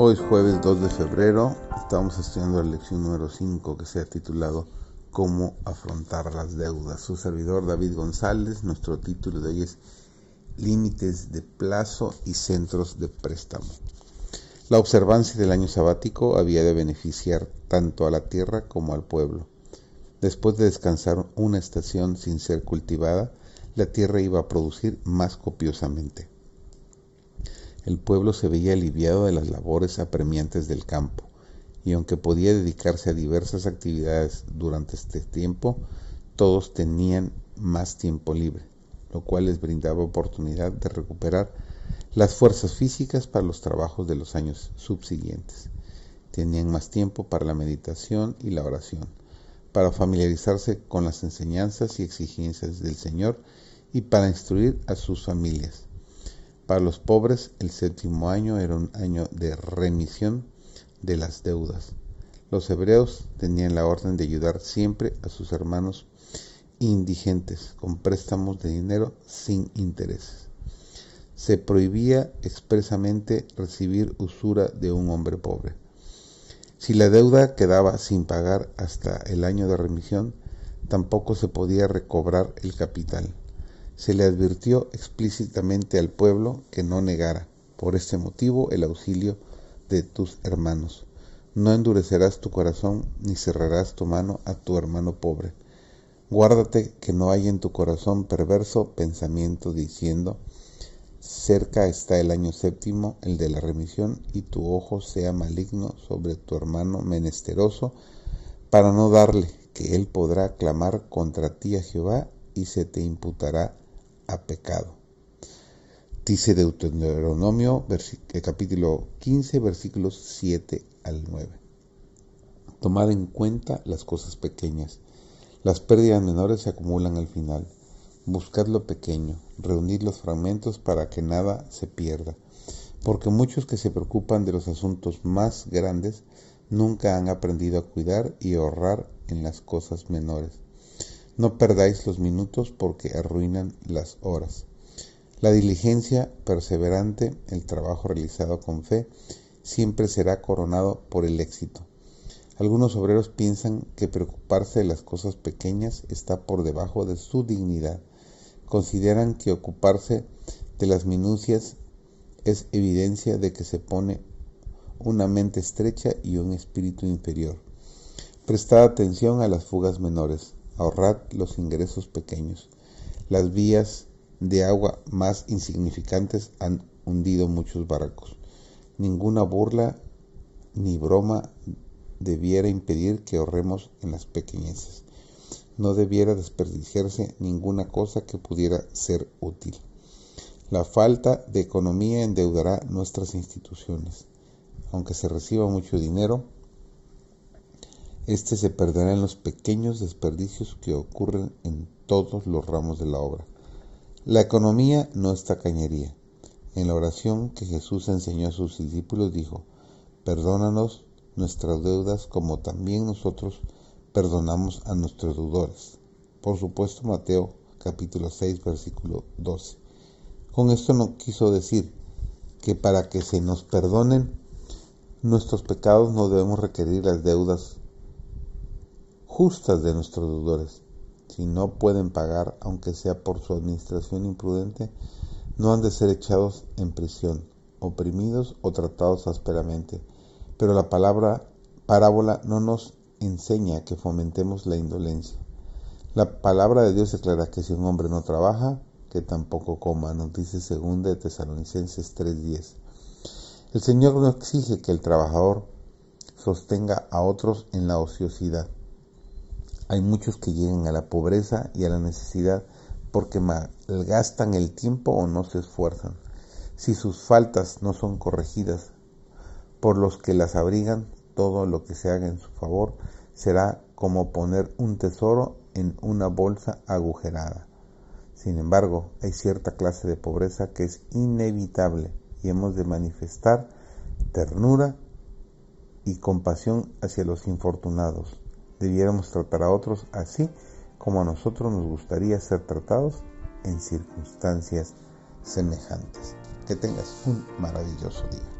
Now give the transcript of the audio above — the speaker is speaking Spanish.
Hoy es jueves 2 de febrero, estamos estudiando la lección número 5 que se ha titulado Cómo afrontar las deudas. Su servidor David González, nuestro título de hoy es Límites de plazo y centros de préstamo. La observancia del año sabático había de beneficiar tanto a la tierra como al pueblo. Después de descansar una estación sin ser cultivada, la tierra iba a producir más copiosamente el pueblo se veía aliviado de las labores apremiantes del campo, y aunque podía dedicarse a diversas actividades durante este tiempo, todos tenían más tiempo libre, lo cual les brindaba oportunidad de recuperar las fuerzas físicas para los trabajos de los años subsiguientes. Tenían más tiempo para la meditación y la oración, para familiarizarse con las enseñanzas y exigencias del Señor y para instruir a sus familias. Para los pobres, el séptimo año era un año de remisión de las deudas. Los hebreos tenían la orden de ayudar siempre a sus hermanos indigentes con préstamos de dinero sin intereses. Se prohibía expresamente recibir usura de un hombre pobre. Si la deuda quedaba sin pagar hasta el año de remisión, tampoco se podía recobrar el capital se le advirtió explícitamente al pueblo que no negara, por este motivo, el auxilio de tus hermanos. No endurecerás tu corazón ni cerrarás tu mano a tu hermano pobre. Guárdate que no haya en tu corazón perverso pensamiento diciendo, cerca está el año séptimo, el de la remisión, y tu ojo sea maligno sobre tu hermano menesteroso, para no darle, que él podrá clamar contra ti a Jehová y se te imputará a pecado. Dice Deuteronomio capítulo 15 versículos 7 al 9. Tomad en cuenta las cosas pequeñas. Las pérdidas menores se acumulan al final. Buscad lo pequeño, reunid los fragmentos para que nada se pierda, porque muchos que se preocupan de los asuntos más grandes nunca han aprendido a cuidar y ahorrar en las cosas menores. No perdáis los minutos porque arruinan las horas. La diligencia perseverante, el trabajo realizado con fe, siempre será coronado por el éxito. Algunos obreros piensan que preocuparse de las cosas pequeñas está por debajo de su dignidad. Consideran que ocuparse de las minucias es evidencia de que se pone una mente estrecha y un espíritu inferior. Prestad atención a las fugas menores ahorrad los ingresos pequeños. Las vías de agua más insignificantes han hundido muchos barcos. Ninguna burla ni broma debiera impedir que ahorremos en las pequeñeces. No debiera desperdiciarse ninguna cosa que pudiera ser útil. La falta de economía endeudará nuestras instituciones. Aunque se reciba mucho dinero, este se perderá en los pequeños desperdicios que ocurren en todos los ramos de la obra. La economía no es tacañería. En la oración que Jesús enseñó a sus discípulos dijo, perdónanos nuestras deudas como también nosotros perdonamos a nuestros deudores. Por supuesto, Mateo capítulo 6, versículo 12. Con esto no quiso decir que para que se nos perdonen nuestros pecados no debemos requerir las deudas justas de nuestros deudores. Si no pueden pagar, aunque sea por su administración imprudente, no han de ser echados en prisión, oprimidos o tratados ásperamente. Pero la palabra parábola no nos enseña que fomentemos la indolencia. La palabra de Dios declara que si un hombre no trabaja, que tampoco coma, nos dice segunda de Tesalonicenses 3:10. El Señor no exige que el trabajador sostenga a otros en la ociosidad. Hay muchos que llegan a la pobreza y a la necesidad porque malgastan el tiempo o no se esfuerzan. Si sus faltas no son corregidas por los que las abrigan, todo lo que se haga en su favor será como poner un tesoro en una bolsa agujerada. Sin embargo, hay cierta clase de pobreza que es inevitable y hemos de manifestar ternura y compasión hacia los infortunados debiéramos tratar a otros así como a nosotros nos gustaría ser tratados en circunstancias semejantes. Que tengas un maravilloso día.